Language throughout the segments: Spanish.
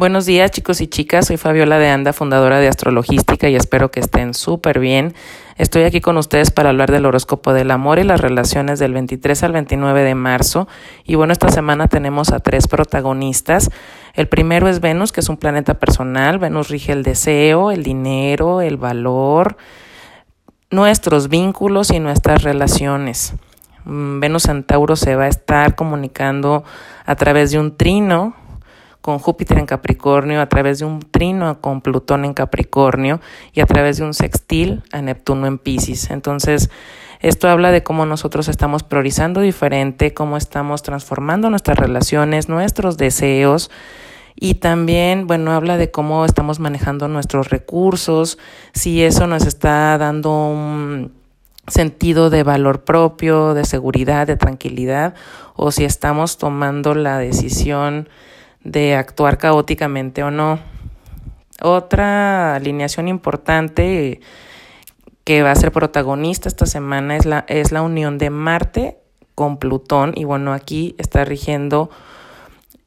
Buenos días chicos y chicas, soy Fabiola de Anda, fundadora de Astrologística y espero que estén súper bien. Estoy aquí con ustedes para hablar del horóscopo del amor y las relaciones del 23 al 29 de marzo. Y bueno, esta semana tenemos a tres protagonistas. El primero es Venus, que es un planeta personal. Venus rige el deseo, el dinero, el valor, nuestros vínculos y nuestras relaciones. Mm, Venus Centauro se va a estar comunicando a través de un trino con Júpiter en Capricornio, a través de un trino con Plutón en Capricornio y a través de un sextil a Neptuno en Pisces. Entonces, esto habla de cómo nosotros estamos priorizando diferente, cómo estamos transformando nuestras relaciones, nuestros deseos. Y también, bueno, habla de cómo estamos manejando nuestros recursos, si eso nos está dando un sentido de valor propio, de seguridad, de tranquilidad, o si estamos tomando la decisión de actuar caóticamente o no. Otra alineación importante que va a ser protagonista esta semana es la, es la unión de Marte con Plutón y bueno, aquí está rigiendo,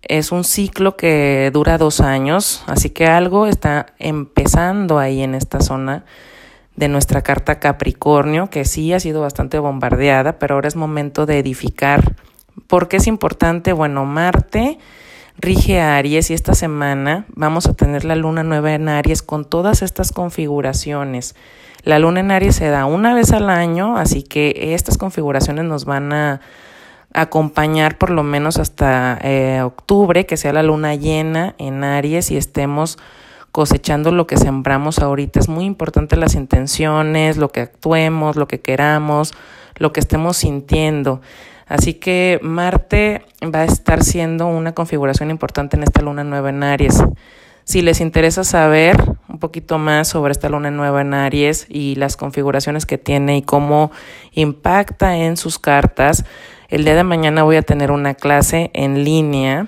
es un ciclo que dura dos años, así que algo está empezando ahí en esta zona de nuestra carta Capricornio, que sí ha sido bastante bombardeada, pero ahora es momento de edificar. ¿Por qué es importante? Bueno, Marte rige a Aries y esta semana vamos a tener la luna nueva en Aries con todas estas configuraciones. La luna en Aries se da una vez al año, así que estas configuraciones nos van a acompañar por lo menos hasta eh, octubre, que sea la luna llena en Aries y estemos cosechando lo que sembramos ahorita. Es muy importante las intenciones, lo que actuemos, lo que queramos, lo que estemos sintiendo. Así que Marte va a estar siendo una configuración importante en esta luna nueva en Aries. Si les interesa saber un poquito más sobre esta luna nueva en Aries y las configuraciones que tiene y cómo impacta en sus cartas, el día de mañana voy a tener una clase en línea.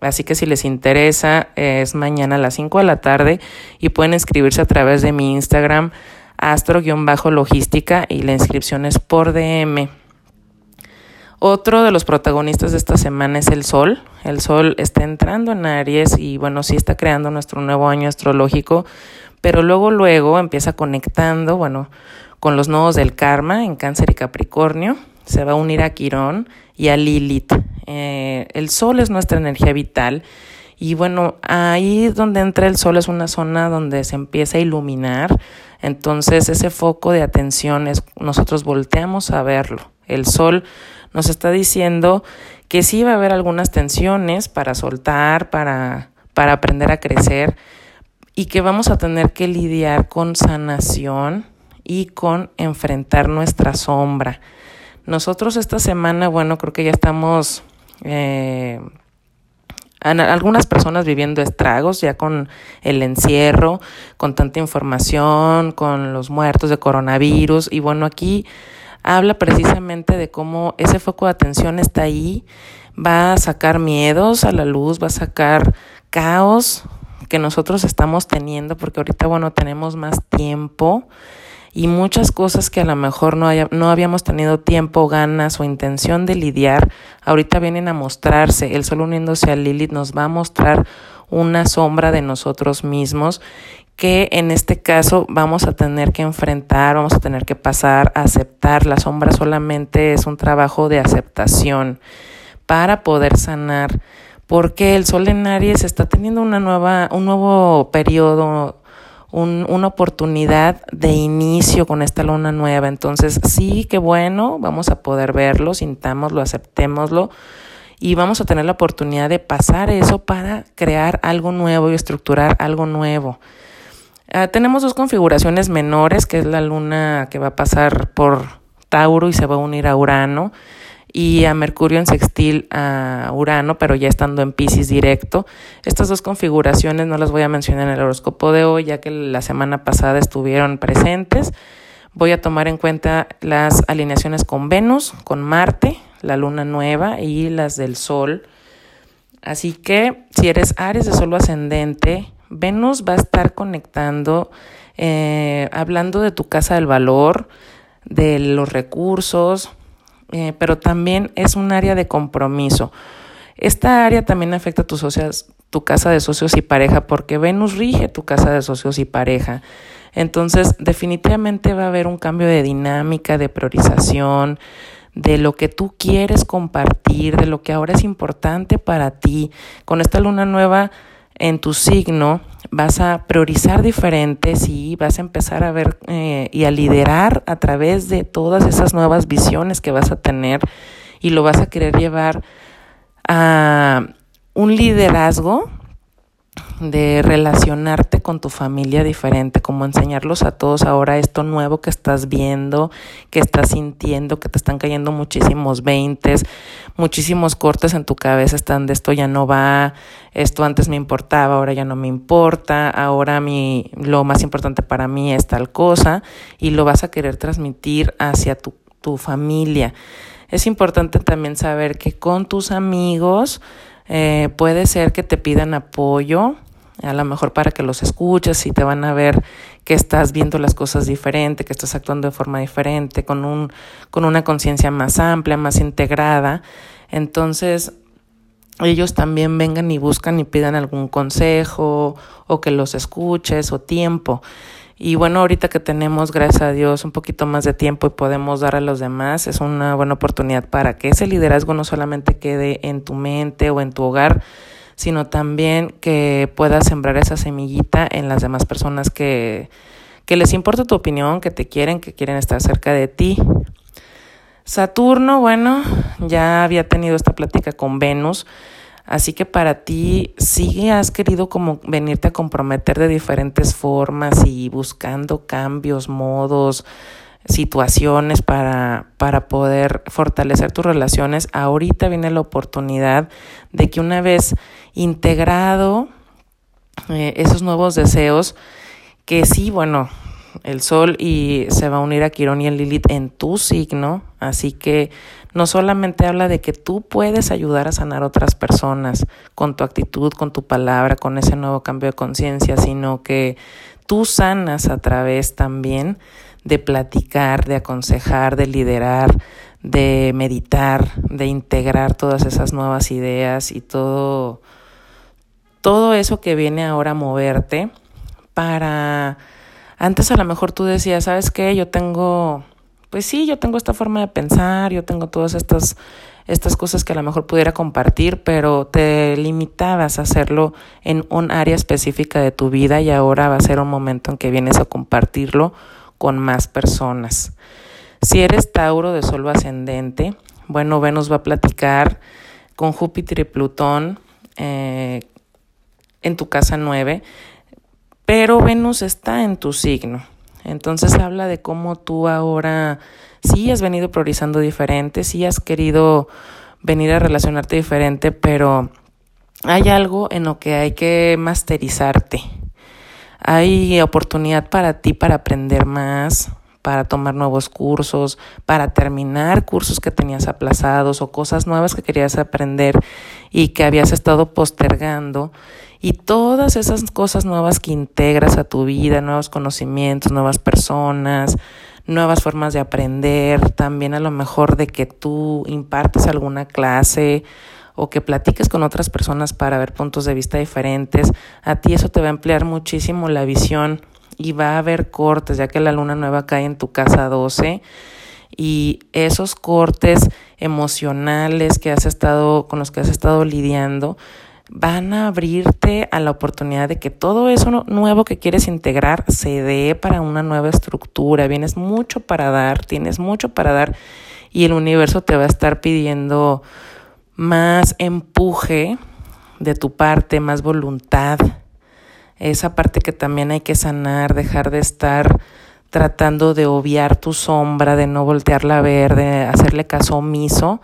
Así que si les interesa, es mañana a las 5 de la tarde y pueden inscribirse a través de mi Instagram astro-logística y la inscripción es por DM. Otro de los protagonistas de esta semana es el Sol. El Sol está entrando en Aries y bueno, sí está creando nuestro nuevo año astrológico, pero luego, luego empieza conectando, bueno, con los nodos del karma en Cáncer y Capricornio. Se va a unir a Quirón y a Lilith. Eh, el Sol es nuestra energía vital. Y bueno, ahí donde entra el sol es una zona donde se empieza a iluminar. Entonces ese foco de atención es, nosotros volteamos a verlo. El sol nos está diciendo que sí va a haber algunas tensiones para soltar, para, para aprender a crecer y que vamos a tener que lidiar con sanación y con enfrentar nuestra sombra. Nosotros esta semana, bueno, creo que ya estamos... Eh, algunas personas viviendo estragos ya con el encierro, con tanta información, con los muertos de coronavirus y bueno, aquí habla precisamente de cómo ese foco de atención está ahí, va a sacar miedos a la luz, va a sacar caos que nosotros estamos teniendo, porque ahorita, bueno, tenemos más tiempo y muchas cosas que a lo mejor no, haya, no habíamos tenido tiempo, ganas o intención de lidiar, ahorita vienen a mostrarse. El sol uniéndose a Lilith nos va a mostrar una sombra de nosotros mismos que en este caso vamos a tener que enfrentar, vamos a tener que pasar a aceptar. La sombra solamente es un trabajo de aceptación para poder sanar, porque el sol en Aries está teniendo una nueva, un nuevo periodo, un, una oportunidad de inicio con esta luna nueva. Entonces, sí, qué bueno, vamos a poder verlo, sintámoslo, aceptémoslo y vamos a tener la oportunidad de pasar eso para crear algo nuevo y estructurar algo nuevo. Ah, tenemos dos configuraciones menores, que es la luna que va a pasar por Tauro y se va a unir a Urano, y a Mercurio en sextil a Urano, pero ya estando en Pisces directo. Estas dos configuraciones no las voy a mencionar en el horóscopo de hoy, ya que la semana pasada estuvieron presentes. Voy a tomar en cuenta las alineaciones con Venus, con Marte, la luna nueva y las del Sol. Así que si eres Aries de Sol ascendente, Venus va a estar conectando, eh, hablando de tu casa del valor, de los recursos, pero también es un área de compromiso. Esta área también afecta a tus, tu casa de socios y pareja, porque Venus rige tu casa de socios y pareja. Entonces, definitivamente va a haber un cambio de dinámica, de priorización, de lo que tú quieres compartir, de lo que ahora es importante para ti. Con esta luna nueva en tu signo vas a priorizar diferentes y vas a empezar a ver eh, y a liderar a través de todas esas nuevas visiones que vas a tener y lo vas a querer llevar a un liderazgo de relacionarte con tu familia diferente, como enseñarlos a todos ahora esto nuevo que estás viendo, que estás sintiendo, que te están cayendo muchísimos veintes, muchísimos cortes en tu cabeza están de esto ya no va, esto antes me importaba, ahora ya no me importa, ahora mi, lo más importante para mí es tal cosa y lo vas a querer transmitir hacia tu, tu familia. Es importante también saber que con tus amigos, eh, puede ser que te pidan apoyo, a lo mejor para que los escuches y te van a ver que estás viendo las cosas diferente, que estás actuando de forma diferente, con, un, con una conciencia más amplia, más integrada. Entonces, ellos también vengan y buscan y pidan algún consejo o que los escuches o tiempo. Y bueno, ahorita que tenemos, gracias a Dios, un poquito más de tiempo y podemos dar a los demás, es una buena oportunidad para que ese liderazgo no solamente quede en tu mente o en tu hogar, sino también que puedas sembrar esa semillita en las demás personas que, que les importa tu opinión, que te quieren, que quieren estar cerca de ti. Saturno, bueno, ya había tenido esta plática con Venus, así que para ti sí has querido como venirte a comprometer de diferentes formas y buscando cambios, modos, situaciones para, para poder fortalecer tus relaciones, ahorita viene la oportunidad de que una vez integrado eh, esos nuevos deseos, que sí, bueno, el Sol y se va a unir a Quirón y el Lilith en tu signo, así que no solamente habla de que tú puedes ayudar a sanar a otras personas con tu actitud, con tu palabra, con ese nuevo cambio de conciencia, sino que tú sanas a través también de platicar, de aconsejar, de liderar, de meditar, de integrar todas esas nuevas ideas y todo, todo eso que viene ahora a moverte para... Antes a lo mejor tú decías, ¿sabes qué? Yo tengo, pues sí, yo tengo esta forma de pensar, yo tengo todas estas, estas cosas que a lo mejor pudiera compartir, pero te limitabas a hacerlo en un área específica de tu vida y ahora va a ser un momento en que vienes a compartirlo con más personas. Si eres Tauro de Sol ascendente, bueno, Venus va a platicar con Júpiter y Plutón eh, en tu casa 9, pero Venus está en tu signo. Entonces habla de cómo tú ahora sí has venido priorizando diferente, sí has querido venir a relacionarte diferente, pero hay algo en lo que hay que masterizarte. Hay oportunidad para ti para aprender más, para tomar nuevos cursos, para terminar cursos que tenías aplazados o cosas nuevas que querías aprender y que habías estado postergando. Y todas esas cosas nuevas que integras a tu vida, nuevos conocimientos, nuevas personas, nuevas formas de aprender, también a lo mejor de que tú impartes alguna clase o que platiques con otras personas para ver puntos de vista diferentes, a ti eso te va a emplear muchísimo la visión y va a haber cortes, ya que la luna nueva cae en tu casa 12 y esos cortes emocionales que has estado con los que has estado lidiando van a abrirte a la oportunidad de que todo eso nuevo que quieres integrar se dé para una nueva estructura. Vienes mucho para dar, tienes mucho para dar y el universo te va a estar pidiendo más empuje de tu parte, más voluntad. Esa parte que también hay que sanar, dejar de estar tratando de obviar tu sombra, de no voltearla a ver, de hacerle caso omiso.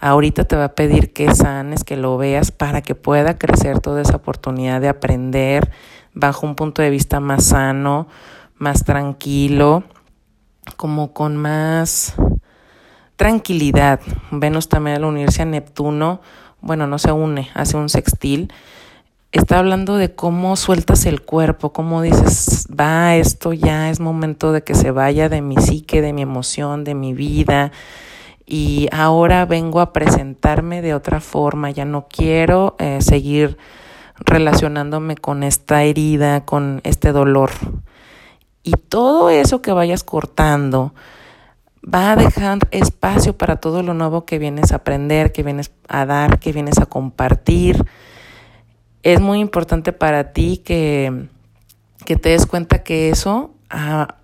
Ahorita te va a pedir que sanes, que lo veas para que pueda crecer toda esa oportunidad de aprender bajo un punto de vista más sano, más tranquilo, como con más tranquilidad. Venus también al unirse a Neptuno, bueno, no se une, hace un sextil. Está hablando de cómo sueltas el cuerpo, cómo dices, va, esto ya es momento de que se vaya de mi psique, de mi emoción, de mi vida. Y ahora vengo a presentarme de otra forma, ya no quiero eh, seguir relacionándome con esta herida, con este dolor. Y todo eso que vayas cortando va a dejar espacio para todo lo nuevo que vienes a aprender, que vienes a dar, que vienes a compartir. Es muy importante para ti que, que te des cuenta que eso ha,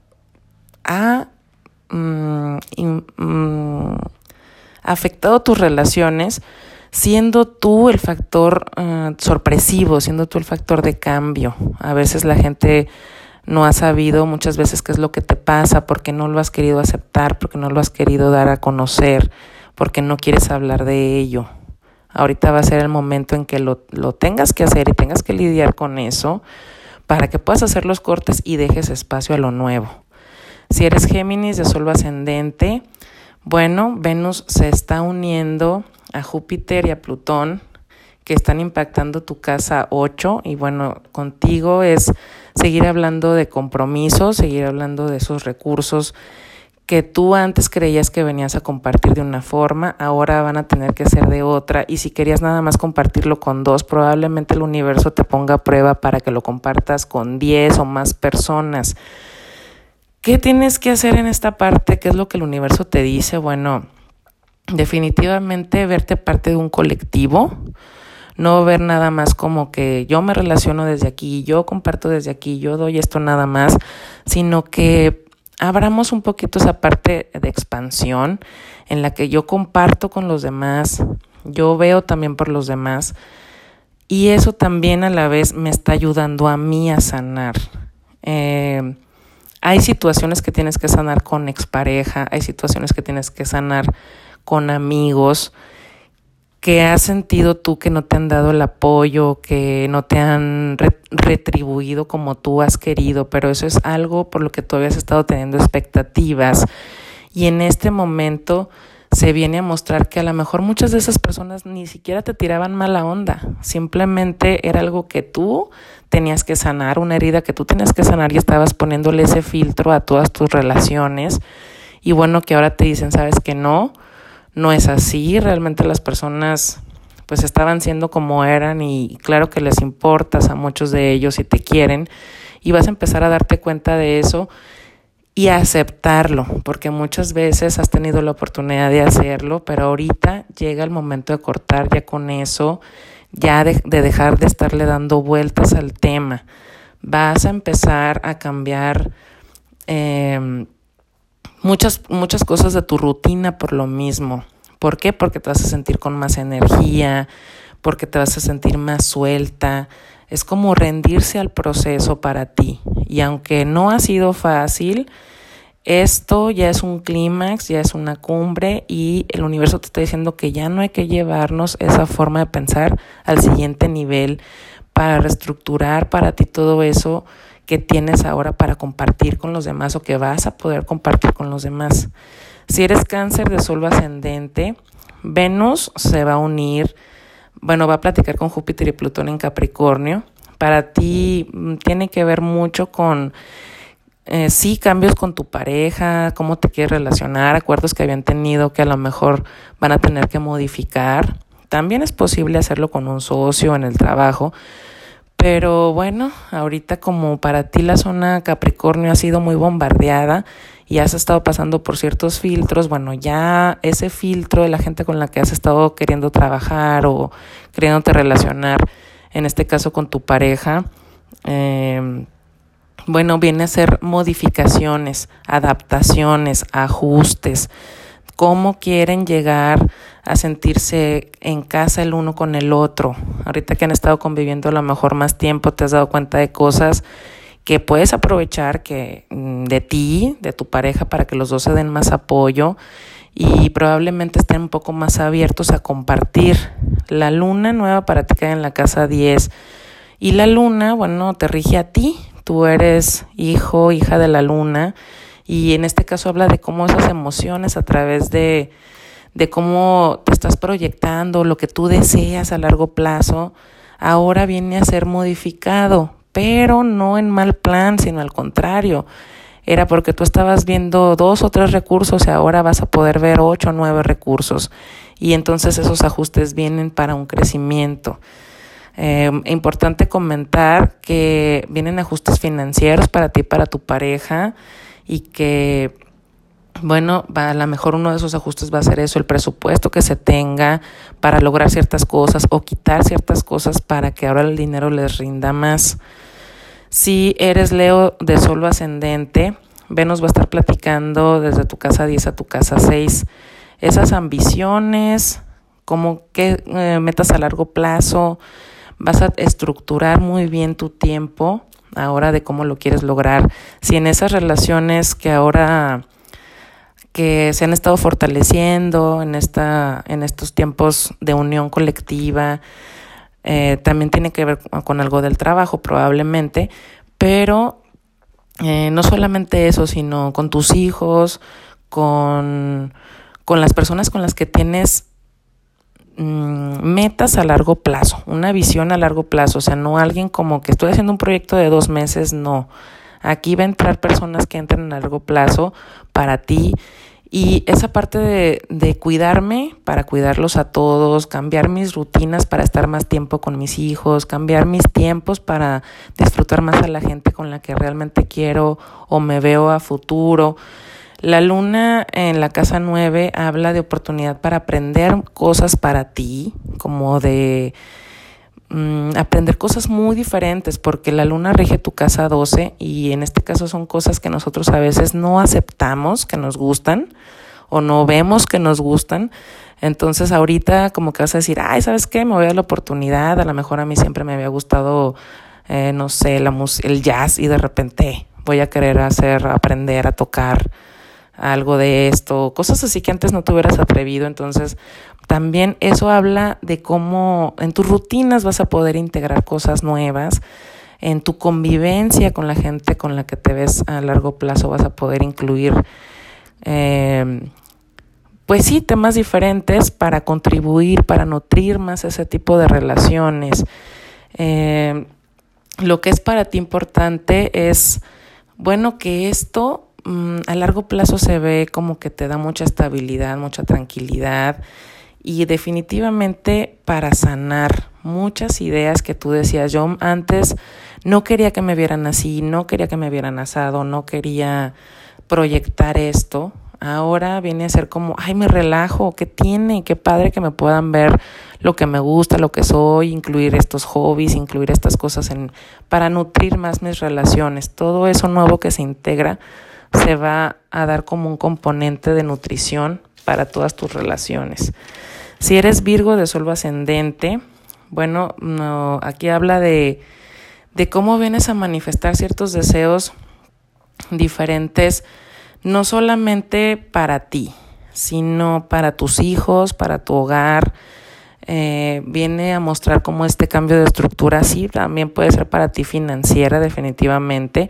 mm, mm, afectado tus relaciones, siendo tú el factor uh, sorpresivo, siendo tú el factor de cambio. A veces la gente no ha sabido muchas veces qué es lo que te pasa porque no lo has querido aceptar, porque no lo has querido dar a conocer, porque no quieres hablar de ello. Ahorita va a ser el momento en que lo, lo tengas que hacer y tengas que lidiar con eso para que puedas hacer los cortes y dejes espacio a lo nuevo. Si eres Géminis de Sol ascendente, bueno, Venus se está uniendo a Júpiter y a Plutón, que están impactando tu casa 8 y bueno, contigo es seguir hablando de compromisos, seguir hablando de esos recursos que tú antes creías que venías a compartir de una forma, ahora van a tener que ser de otra y si querías nada más compartirlo con dos, probablemente el universo te ponga a prueba para que lo compartas con 10 o más personas. ¿Qué tienes que hacer en esta parte? ¿Qué es lo que el universo te dice? Bueno, definitivamente verte parte de un colectivo, no ver nada más como que yo me relaciono desde aquí, yo comparto desde aquí, yo doy esto nada más, sino que abramos un poquito esa parte de expansión en la que yo comparto con los demás, yo veo también por los demás y eso también a la vez me está ayudando a mí a sanar. Eh, hay situaciones que tienes que sanar con expareja, hay situaciones que tienes que sanar con amigos, que has sentido tú que no te han dado el apoyo, que no te han retribuido como tú has querido, pero eso es algo por lo que tú habías estado teniendo expectativas. Y en este momento se viene a mostrar que a lo mejor muchas de esas personas ni siquiera te tiraban mala onda, simplemente era algo que tú tenías que sanar, una herida que tú tenías que sanar y estabas poniéndole ese filtro a todas tus relaciones. Y bueno, que ahora te dicen, sabes que no, no es así, realmente las personas pues estaban siendo como eran y claro que les importas a muchos de ellos y te quieren y vas a empezar a darte cuenta de eso y a aceptarlo, porque muchas veces has tenido la oportunidad de hacerlo, pero ahorita llega el momento de cortar ya con eso, ya de, dejar de estarle dando vueltas al tema. Vas a empezar a cambiar eh, muchas, muchas cosas de tu rutina por lo mismo. ¿Por qué? Porque te vas a sentir con más energía, porque te vas a sentir más suelta. Es como rendirse al proceso para ti. Y aunque no ha sido fácil, esto ya es un clímax, ya es una cumbre y el universo te está diciendo que ya no hay que llevarnos esa forma de pensar al siguiente nivel para reestructurar para ti todo eso que tienes ahora para compartir con los demás o que vas a poder compartir con los demás. Si eres cáncer de sol ascendente, Venus se va a unir, bueno, va a platicar con Júpiter y Plutón en Capricornio. Para ti mm, tiene que ver mucho con, eh, sí, cambios con tu pareja, cómo te quieres relacionar, acuerdos que habían tenido que a lo mejor van a tener que modificar. También es posible hacerlo con un socio en el trabajo, pero bueno, ahorita como para ti la zona Capricornio ha sido muy bombardeada y has estado pasando por ciertos filtros, bueno, ya ese filtro de la gente con la que has estado queriendo trabajar o queriéndote relacionar, en este caso con tu pareja, eh, bueno, viene a ser modificaciones, adaptaciones, ajustes, cómo quieren llegar a sentirse en casa el uno con el otro. Ahorita que han estado conviviendo a lo mejor más tiempo, te has dado cuenta de cosas que puedes aprovechar que mm, de ti, de tu pareja, para que los dos se den más apoyo y probablemente estén un poco más abiertos a compartir. La luna nueva para ti cae en la casa 10 y la luna, bueno, te rige a ti. Tú eres hijo, hija de la luna y en este caso habla de cómo esas emociones a través de, de cómo te estás proyectando, lo que tú deseas a largo plazo, ahora viene a ser modificado, pero no en mal plan, sino al contrario. Era porque tú estabas viendo dos o tres recursos y ahora vas a poder ver ocho o nueve recursos. Y entonces esos ajustes vienen para un crecimiento. Eh, importante comentar que vienen ajustes financieros para ti, para tu pareja y que bueno, va, a lo mejor uno de esos ajustes va a ser eso, el presupuesto que se tenga para lograr ciertas cosas o quitar ciertas cosas para que ahora el dinero les rinda más. Si eres Leo de solo ascendente, Venus va a estar platicando desde tu casa 10 a tu casa 6. Esas ambiciones, como que eh, metas a largo plazo, vas a estructurar muy bien tu tiempo ahora de cómo lo quieres lograr. Si en esas relaciones que ahora que se han estado fortaleciendo en esta en estos tiempos de unión colectiva eh, también tiene que ver con algo del trabajo probablemente pero eh, no solamente eso sino con tus hijos con con las personas con las que tienes mm, metas a largo plazo, una visión a largo plazo, o sea, no alguien como que estoy haciendo un proyecto de dos meses, no. Aquí va a entrar personas que entren a largo plazo para ti y esa parte de, de, cuidarme para cuidarlos a todos, cambiar mis rutinas para estar más tiempo con mis hijos, cambiar mis tiempos para disfrutar más a la gente con la que realmente quiero o me veo a futuro. La luna en la casa 9 habla de oportunidad para aprender cosas para ti, como de mm, aprender cosas muy diferentes, porque la luna rige tu casa 12 y en este caso son cosas que nosotros a veces no aceptamos, que nos gustan o no vemos que nos gustan. Entonces ahorita como que vas a decir, ay, ¿sabes qué? Me voy a dar la oportunidad, a lo mejor a mí siempre me había gustado, eh, no sé, la el jazz y de repente voy a querer hacer, aprender a tocar algo de esto, cosas así que antes no te hubieras atrevido. Entonces, también eso habla de cómo en tus rutinas vas a poder integrar cosas nuevas, en tu convivencia con la gente con la que te ves a largo plazo vas a poder incluir, eh, pues sí, temas diferentes para contribuir, para nutrir más ese tipo de relaciones. Eh, lo que es para ti importante es, bueno, que esto Mm, a largo plazo se ve como que te da mucha estabilidad, mucha tranquilidad y definitivamente para sanar muchas ideas que tú decías, yo antes no quería que me vieran así, no quería que me vieran asado, no quería proyectar esto, ahora viene a ser como, ay, me relajo, ¿qué tiene? Qué padre que me puedan ver lo que me gusta, lo que soy, incluir estos hobbies, incluir estas cosas en, para nutrir más mis relaciones, todo eso nuevo que se integra se va a dar como un componente de nutrición para todas tus relaciones. Si eres Virgo de Sol ascendente, bueno, no, aquí habla de, de cómo vienes a manifestar ciertos deseos diferentes, no solamente para ti, sino para tus hijos, para tu hogar. Eh, viene a mostrar cómo este cambio de estructura sí también puede ser para ti financiera definitivamente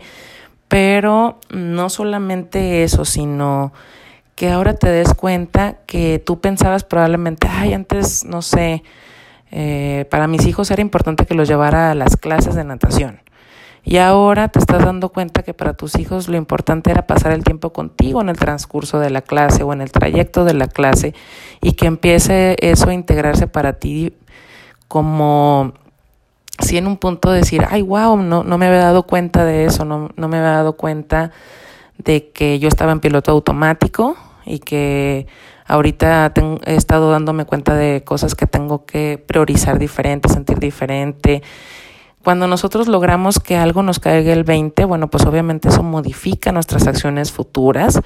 pero no solamente eso, sino que ahora te des cuenta que tú pensabas probablemente, ay, antes, no sé, eh, para mis hijos era importante que los llevara a las clases de natación. Y ahora te estás dando cuenta que para tus hijos lo importante era pasar el tiempo contigo en el transcurso de la clase o en el trayecto de la clase y que empiece eso a integrarse para ti como sí en un punto de decir, ay, wow, no, no me había dado cuenta de eso, no, no me había dado cuenta de que yo estaba en piloto automático y que ahorita he estado dándome cuenta de cosas que tengo que priorizar diferente, sentir diferente. Cuando nosotros logramos que algo nos caiga el 20, bueno, pues obviamente eso modifica nuestras acciones futuras,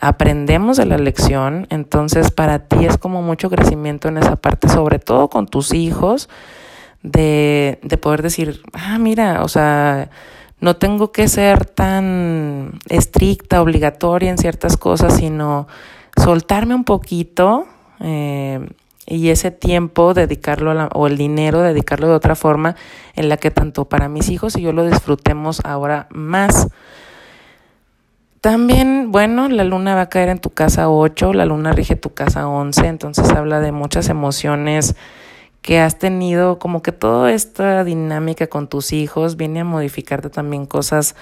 aprendemos de la lección, entonces para ti es como mucho crecimiento en esa parte, sobre todo con tus hijos, de, de poder decir, ah, mira, o sea, no tengo que ser tan estricta, obligatoria en ciertas cosas, sino soltarme un poquito eh, y ese tiempo dedicarlo a la, o el dinero dedicarlo de otra forma en la que tanto para mis hijos y yo lo disfrutemos ahora más. También, bueno, la luna va a caer en tu casa 8, la luna rige tu casa 11, entonces habla de muchas emociones que has tenido, como que toda esta dinámica con tus hijos viene a modificarte también cosas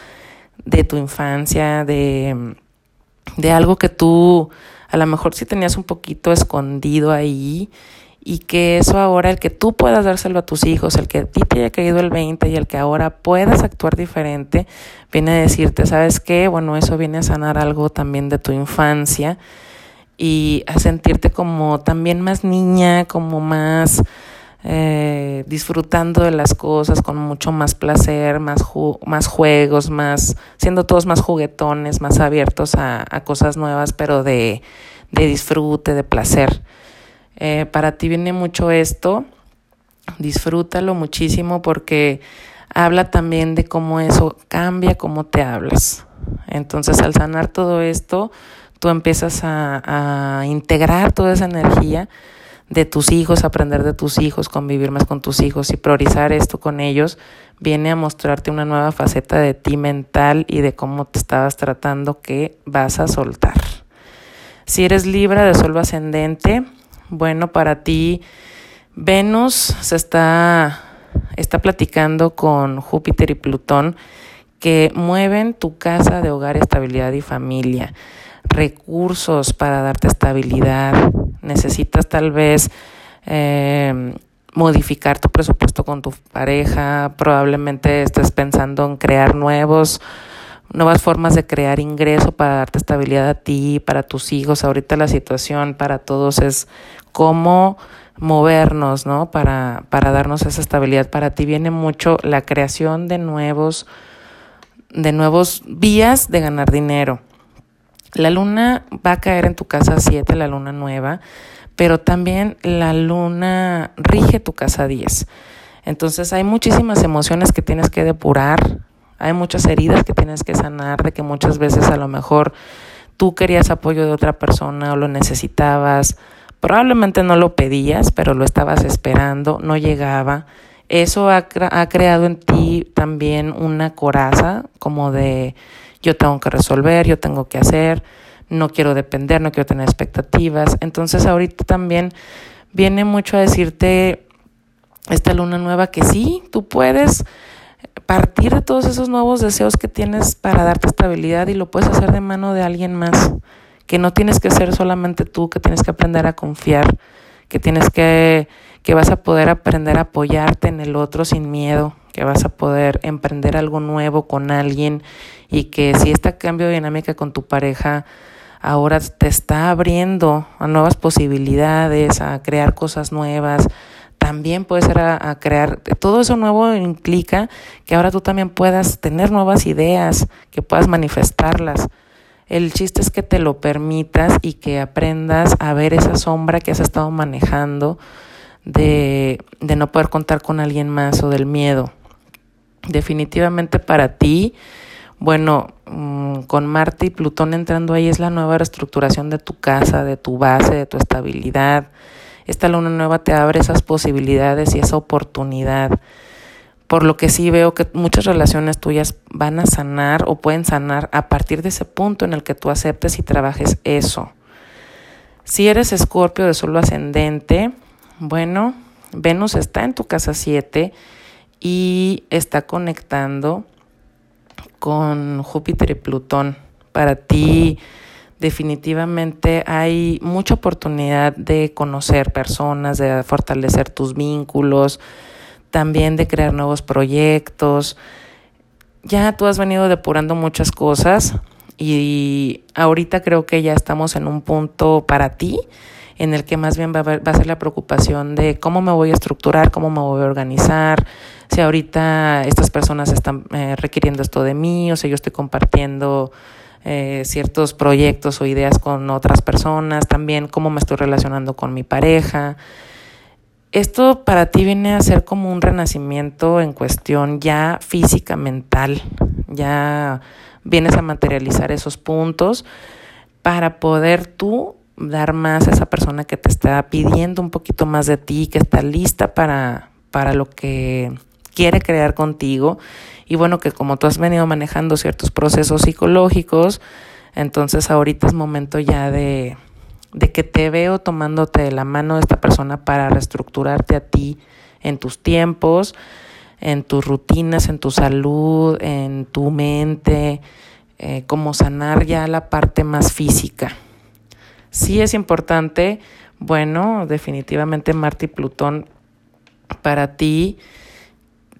de tu infancia, de, de algo que tú a lo mejor sí tenías un poquito escondido ahí y que eso ahora, el que tú puedas dárselo a tus hijos, el que a ti te haya caído el 20 y el que ahora puedas actuar diferente, viene a decirte, ¿sabes qué? Bueno, eso viene a sanar algo también de tu infancia y a sentirte como también más niña, como más eh, disfrutando de las cosas con mucho más placer, más, más juegos, más siendo todos más juguetones, más abiertos a, a cosas nuevas, pero de, de disfrute, de placer. Eh, para ti viene mucho esto, disfrútalo muchísimo porque habla también de cómo eso cambia cómo te hablas. Entonces al sanar todo esto, tú empiezas a, integrar toda esa energía de tus hijos, aprender de tus hijos, convivir más con tus hijos y priorizar esto con ellos, viene a mostrarte una nueva faceta de ti mental y de cómo te estabas tratando que vas a soltar. Si eres Libra de suelo ascendente, bueno, para ti, Venus se está, está platicando con Júpiter y Plutón que mueven tu casa de hogar, estabilidad y familia, recursos para darte estabilidad. Necesitas tal vez eh, modificar tu presupuesto con tu pareja, probablemente estés pensando en crear nuevos nuevas formas de crear ingreso para darte estabilidad a ti, para tus hijos. Ahorita la situación para todos es cómo movernos, ¿no? Para, para darnos esa estabilidad. Para ti viene mucho la creación de nuevos, de nuevos vías de ganar dinero. La luna va a caer en tu casa 7, la luna nueva, pero también la luna rige tu casa 10. Entonces hay muchísimas emociones que tienes que depurar, hay muchas heridas que tienes que sanar, de que muchas veces a lo mejor tú querías apoyo de otra persona o lo necesitabas, Probablemente no lo pedías, pero lo estabas esperando, no llegaba. Eso ha, ha creado en ti también una coraza como de yo tengo que resolver, yo tengo que hacer, no quiero depender, no quiero tener expectativas. Entonces ahorita también viene mucho a decirte esta luna nueva que sí, tú puedes partir de todos esos nuevos deseos que tienes para darte estabilidad y lo puedes hacer de mano de alguien más que no tienes que ser solamente tú, que tienes que aprender a confiar, que tienes que, que vas a poder aprender a apoyarte en el otro sin miedo, que vas a poder emprender algo nuevo con alguien y que si este cambio de dinámica con tu pareja ahora te está abriendo a nuevas posibilidades, a crear cosas nuevas, también puede ser a, crear, todo eso nuevo implica que ahora tú también puedas tener nuevas ideas, que puedas manifestarlas. El chiste es que te lo permitas y que aprendas a ver esa sombra que has estado manejando de, de no poder contar con alguien más o del miedo. Definitivamente para ti, bueno, mm, con Marte y Plutón entrando ahí es la nueva reestructuración de tu casa, de tu base, de tu estabilidad. Esta luna nueva te abre esas posibilidades y esa oportunidad por lo que sí veo que muchas relaciones tuyas van a sanar o pueden sanar a partir de ese punto en el que tú aceptes y trabajes eso. Si eres escorpio de solo ascendente, bueno, Venus está en tu casa 7 y está conectando con Júpiter y Plutón. Para ti definitivamente hay mucha oportunidad de conocer personas, de fortalecer tus vínculos, también de crear nuevos proyectos. Ya tú has venido depurando muchas cosas y ahorita creo que ya estamos en un punto para ti en el que más bien va a, va a ser la preocupación de cómo me voy a estructurar, cómo me voy a organizar, si ahorita estas personas están eh, requiriendo esto de mí o si yo estoy compartiendo eh, ciertos proyectos o ideas con otras personas, también cómo me estoy relacionando con mi pareja. Esto para ti viene a ser como un renacimiento en cuestión ya física, mental, ya vienes a materializar esos puntos para poder tú dar más a esa persona que te está pidiendo un poquito más de ti, que está lista para, para lo que quiere crear contigo. Y bueno, que como tú has venido manejando ciertos procesos psicológicos, entonces ahorita es momento ya de, de que te veo tomándote de la mano de esta persona para reestructurarte a ti en tus tiempos, en tus rutinas, en tu salud, en tu mente, eh, como sanar ya la parte más física. Sí es importante bueno, definitivamente Marte y Plutón para ti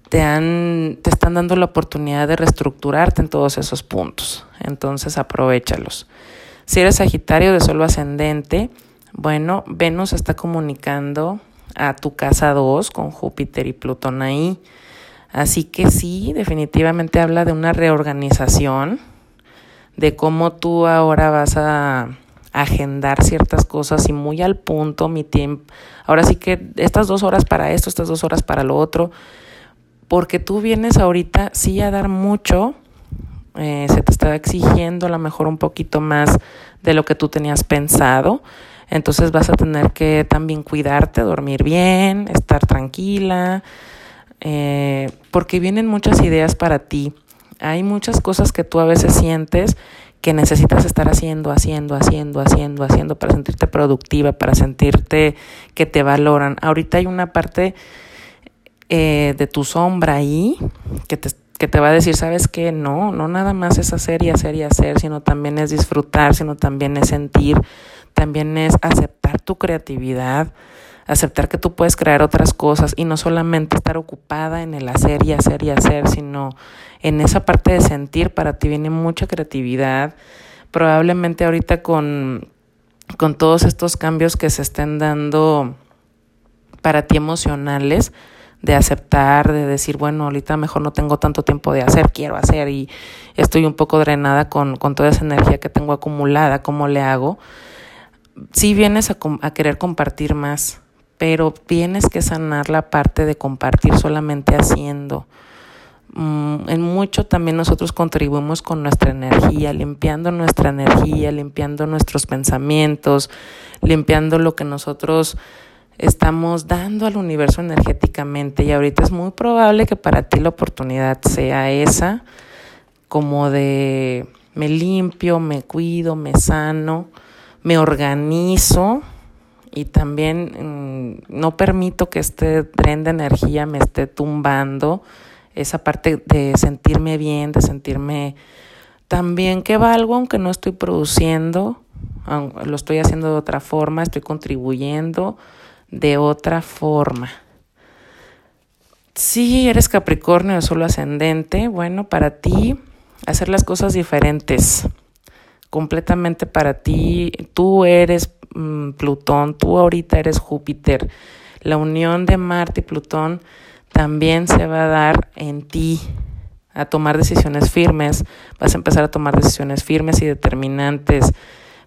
te, han, te están dando la oportunidad de reestructurarte en todos esos puntos. Entonces aprovechalos. Si eres Sagitario de solo ascendente, bueno, Venus está comunicando a tu casa 2 con Júpiter y Plutón ahí. Así que sí, definitivamente habla de una reorganización, de cómo tú ahora vas a agendar ciertas cosas y muy al punto mi tiempo. Ahora sí que estas dos horas para esto, estas dos horas para lo otro porque tú vienes ahorita sí a dar mucho, eh, se te está exigiendo a lo mejor un poquito más de lo que tú tenías pensado, entonces vas a tener que también cuidarte, dormir bien, estar tranquila, eh, porque vienen muchas ideas para ti. Hay muchas cosas que tú a veces sientes que necesitas estar haciendo, haciendo, haciendo, haciendo, haciendo para sentirte productiva, para sentirte que te valoran. Ahorita hay una parte eh, de tu sombra ahí, que te, que te va a decir, sabes que no, no nada más es hacer y hacer y hacer, sino también es disfrutar, sino también es sentir, también es aceptar tu creatividad, aceptar que tú puedes crear otras cosas y no solamente estar ocupada en el hacer y hacer y hacer, sino en esa parte de sentir, para ti viene mucha creatividad. Probablemente ahorita con, con todos estos cambios que se estén dando para ti emocionales, de aceptar, de decir, bueno, ahorita mejor no tengo tanto tiempo de hacer, quiero hacer y estoy un poco drenada con, con toda esa energía que tengo acumulada, ¿cómo le hago? Sí vienes a, a querer compartir más, pero tienes que sanar la parte de compartir solamente haciendo. Mm, en mucho también nosotros contribuimos con nuestra energía, limpiando nuestra energía, limpiando nuestros pensamientos, limpiando lo que nosotros estamos dando al universo energéticamente y ahorita es muy probable que para ti la oportunidad sea esa, como de me limpio, me cuido, me sano, me organizo y también mm, no permito que este tren de energía me esté tumbando esa parte de sentirme bien, de sentirme también que valgo aunque no estoy produciendo, lo estoy haciendo de otra forma, estoy contribuyendo de otra forma. Si eres Capricornio o solo ascendente, bueno, para ti hacer las cosas diferentes, completamente para ti, tú eres mm, Plutón, tú ahorita eres Júpiter, la unión de Marte y Plutón también se va a dar en ti, a tomar decisiones firmes, vas a empezar a tomar decisiones firmes y determinantes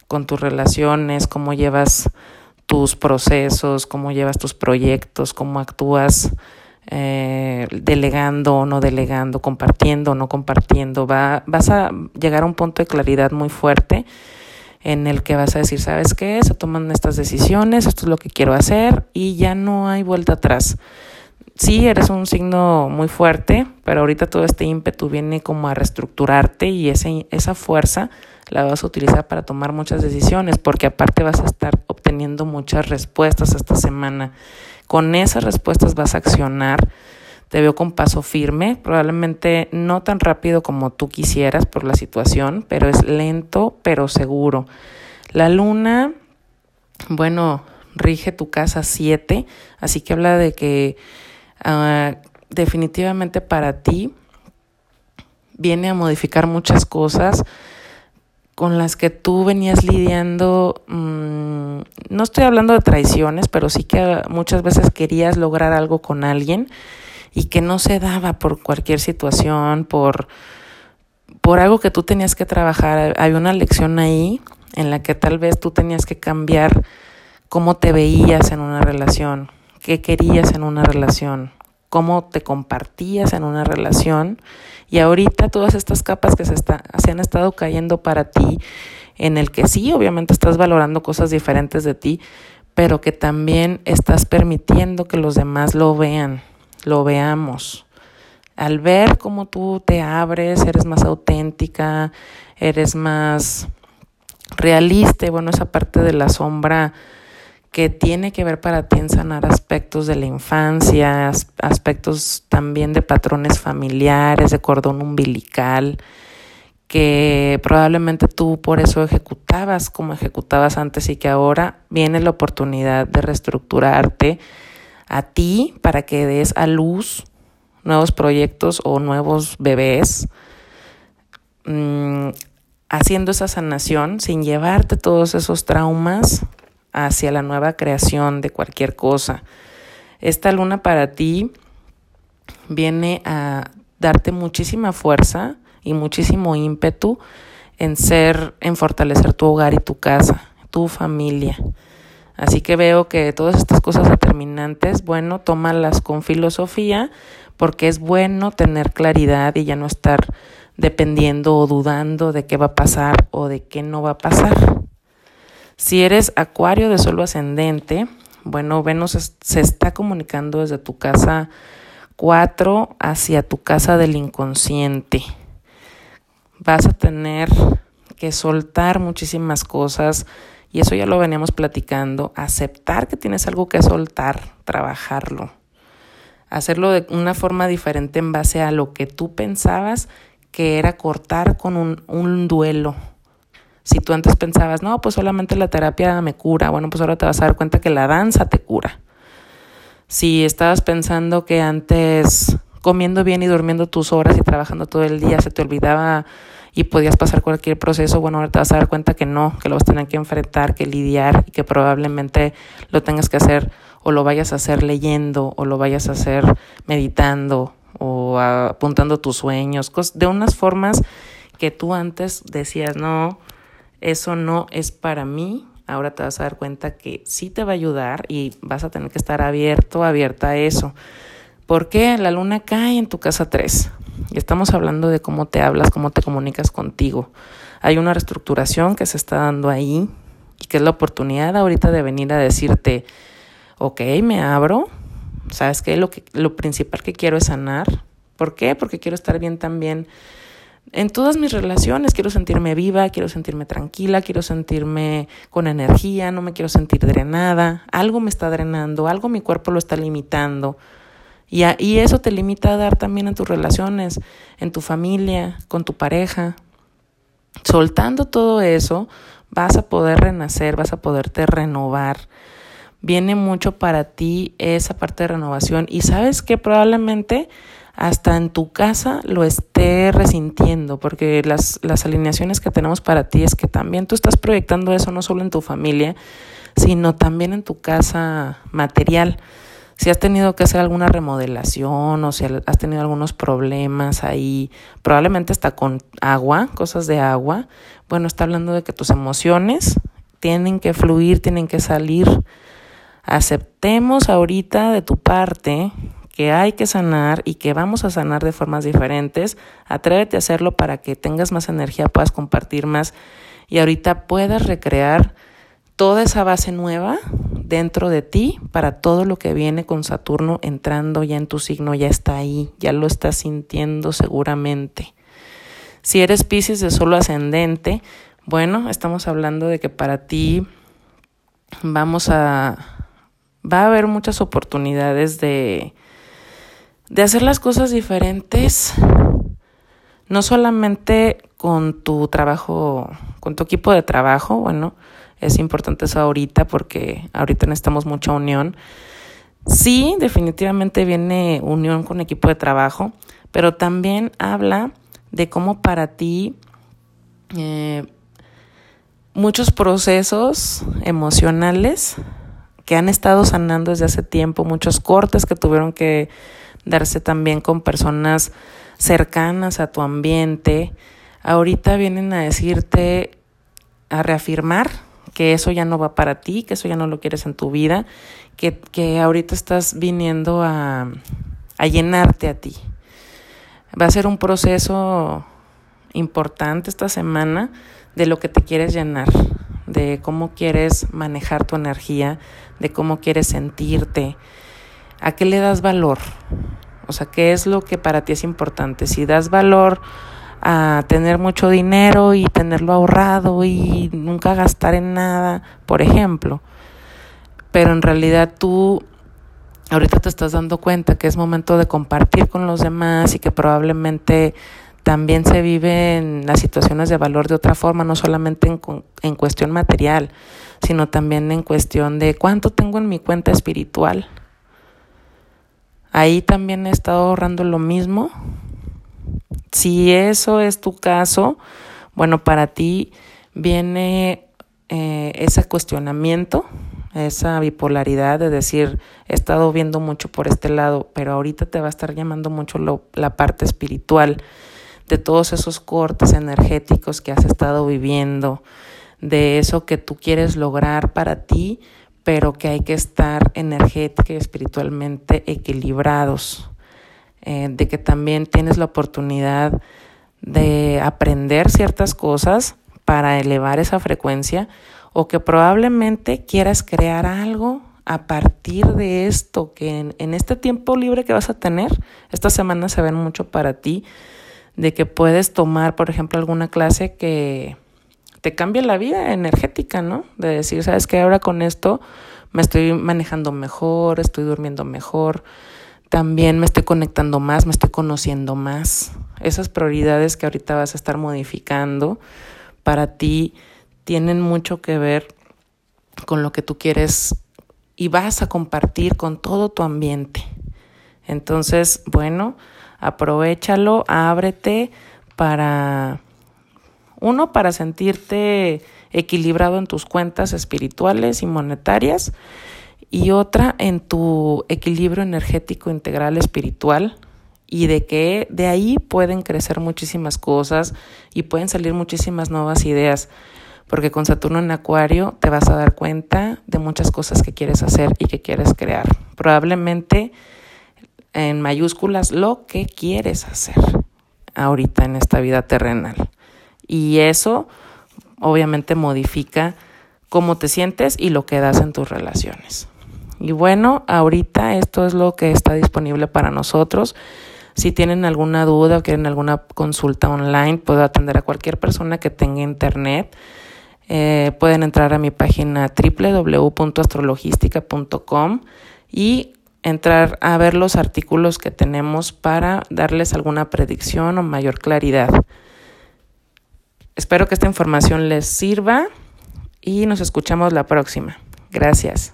con tus relaciones, cómo llevas tus procesos, cómo llevas tus proyectos, cómo actúas eh, delegando o no delegando, compartiendo o no compartiendo. Va, vas a llegar a un punto de claridad muy fuerte en el que vas a decir, ¿sabes qué? Se toman estas decisiones, esto es lo que quiero hacer y ya no hay vuelta atrás. Sí, eres un signo muy fuerte, pero ahorita todo este ímpetu viene como a reestructurarte y ese, esa fuerza la vas a utilizar para tomar muchas decisiones, porque aparte vas a estar obteniendo muchas respuestas esta semana. Con esas respuestas vas a accionar. Te veo con paso firme, probablemente no tan rápido como tú quisieras por la situación, pero es lento pero seguro. La luna, bueno, rige tu casa 7, así que habla de que uh, definitivamente para ti viene a modificar muchas cosas con las que tú venías lidiando, mmm, no estoy hablando de traiciones, pero sí que muchas veces querías lograr algo con alguien y que no se daba por cualquier situación, por, por algo que tú tenías que trabajar. Había una lección ahí en la que tal vez tú tenías que cambiar cómo te veías en una relación, qué querías en una relación, cómo te compartías en una relación y ahorita todas estas capas que se, está, se han estado cayendo para ti, en el que sí, obviamente estás valorando cosas diferentes de ti, pero que también estás permitiendo que los demás lo vean, lo veamos. Al ver cómo tú te abres, eres más auténtica, eres más realista, y bueno, esa parte de la sombra que tiene que ver para ti en sanar aspectos de la infancia, aspectos también de patrones familiares, de cordón umbilical, que probablemente tú por eso ejecutabas como ejecutabas antes y que ahora viene la oportunidad de reestructurarte a ti para que des a luz nuevos proyectos o nuevos bebés, mm, haciendo esa sanación sin llevarte todos esos traumas hacia la nueva creación de cualquier cosa. Esta luna para ti viene a darte muchísima fuerza y muchísimo ímpetu en ser, en fortalecer tu hogar y tu casa, tu familia. Así que veo que todas estas cosas determinantes, bueno, tómalas con filosofía, porque es bueno tener claridad y ya no estar dependiendo o dudando de qué va a pasar o de qué no va a pasar. Si eres acuario de solo ascendente, bueno, Venus se está comunicando desde tu casa 4 hacia tu casa del inconsciente. Vas a tener que soltar muchísimas cosas y eso ya lo veníamos platicando, aceptar que tienes algo que soltar, trabajarlo, hacerlo de una forma diferente en base a lo que tú pensabas que era cortar con un, un duelo. Si tú antes pensabas, no, pues solamente la terapia me cura, bueno, pues ahora te vas a dar cuenta que la danza te cura. Si estabas pensando que antes comiendo bien y durmiendo tus horas y trabajando todo el día se te olvidaba y podías pasar cualquier proceso, bueno, ahora te vas a dar cuenta que no, que lo vas a tener que enfrentar, que lidiar y que probablemente lo tengas que hacer o lo vayas a hacer leyendo o lo vayas a hacer meditando o apuntando tus sueños, de unas formas que tú antes decías, no, eso no es para mí, ahora te vas a dar cuenta que sí te va a ayudar y vas a tener que estar abierto, abierta a eso. ¿Por qué? La luna cae en tu casa 3. Y estamos hablando de cómo te hablas, cómo te comunicas contigo. Hay una reestructuración que se está dando ahí y que es la oportunidad ahorita de venir a decirte, ok, me abro, ¿sabes qué? Lo, que, lo principal que quiero es sanar. ¿Por qué? Porque quiero estar bien también en todas mis relaciones. Quiero sentirme viva, quiero sentirme tranquila, quiero sentirme con energía, no me quiero sentir drenada. Algo me está drenando, algo mi cuerpo lo está limitando. Y, y eso te limita a dar también en tus relaciones, en tu familia, con tu pareja. Soltando todo eso, vas a poder renacer, vas a poderte renovar. Viene mucho para ti esa parte de renovación y sabes que probablemente hasta en tu casa lo esté resintiendo, porque las, las alineaciones que tenemos para ti es que también tú estás proyectando eso no solo en tu familia, sino también en tu casa material. Si has tenido que hacer alguna remodelación o si has tenido algunos problemas ahí, probablemente está con agua, cosas de agua, bueno, está hablando de que tus emociones tienen que fluir, tienen que salir. Aceptemos ahorita de tu parte que hay que sanar y que vamos a sanar de formas diferentes. Atrévete a hacerlo para que tengas más energía, puedas compartir más y ahorita puedas recrear toda esa base nueva dentro de ti para todo lo que viene con Saturno entrando ya en tu signo, ya está ahí, ya lo estás sintiendo seguramente. Si eres Pisces de solo ascendente, bueno, estamos hablando de que para ti vamos a va a haber muchas oportunidades de de hacer las cosas diferentes, no solamente con tu trabajo, con tu equipo de trabajo, bueno, es importante eso ahorita porque ahorita necesitamos mucha unión. Sí, definitivamente viene unión con equipo de trabajo, pero también habla de cómo para ti eh, muchos procesos emocionales que han estado sanando desde hace tiempo, muchos cortes que tuvieron que darse también con personas cercanas a tu ambiente. Ahorita vienen a decirte, a reafirmar que eso ya no va para ti, que eso ya no lo quieres en tu vida, que, que ahorita estás viniendo a, a llenarte a ti. Va a ser un proceso importante esta semana de lo que te quieres llenar, de cómo quieres manejar tu energía, de cómo quieres sentirte, a qué le das valor. O sea, ¿qué es lo que para ti es importante? Si das valor a tener mucho dinero y tenerlo ahorrado y nunca gastar en nada, por ejemplo, pero en realidad tú ahorita te estás dando cuenta que es momento de compartir con los demás y que probablemente también se viven las situaciones de valor de otra forma, no solamente en, en cuestión material, sino también en cuestión de cuánto tengo en mi cuenta espiritual. Ahí también he estado ahorrando lo mismo. Si eso es tu caso, bueno, para ti viene eh, ese cuestionamiento, esa bipolaridad de decir, he estado viendo mucho por este lado, pero ahorita te va a estar llamando mucho la parte espiritual de todos esos cortes energéticos que has estado viviendo, de eso que tú quieres lograr para ti, pero que hay que estar energética y espiritualmente equilibrados, eh, de que también tienes la oportunidad de aprender ciertas cosas para elevar esa frecuencia o que probablemente quieras crear algo a partir de esto, que en, en este tiempo libre que vas a tener, esta semana se ven mucho para ti, de que puedes tomar, por ejemplo, alguna clase que te cambie la vida energética, ¿no? De decir, sabes que ahora con esto me estoy manejando mejor, estoy durmiendo mejor, también me estoy conectando más, me estoy conociendo más. Esas prioridades que ahorita vas a estar modificando para ti tienen mucho que ver con lo que tú quieres y vas a compartir con todo tu ambiente. Entonces, bueno, aprovechalo, ábrete para, uno, para sentirte equilibrado en tus cuentas espirituales y monetarias y otra en tu equilibrio energético integral espiritual y de que de ahí pueden crecer muchísimas cosas y pueden salir muchísimas nuevas ideas, porque con Saturno en Acuario te vas a dar cuenta de muchas cosas que quieres hacer y que quieres crear. Probablemente en mayúsculas lo que quieres hacer ahorita en esta vida terrenal. Y eso obviamente modifica cómo te sientes y lo que das en tus relaciones. Y bueno, ahorita esto es lo que está disponible para nosotros. Si tienen alguna duda o quieren alguna consulta online, puedo atender a cualquier persona que tenga internet. Eh, pueden entrar a mi página www.astrologística.com y entrar a ver los artículos que tenemos para darles alguna predicción o mayor claridad. Espero que esta información les sirva y nos escuchamos la próxima. Gracias.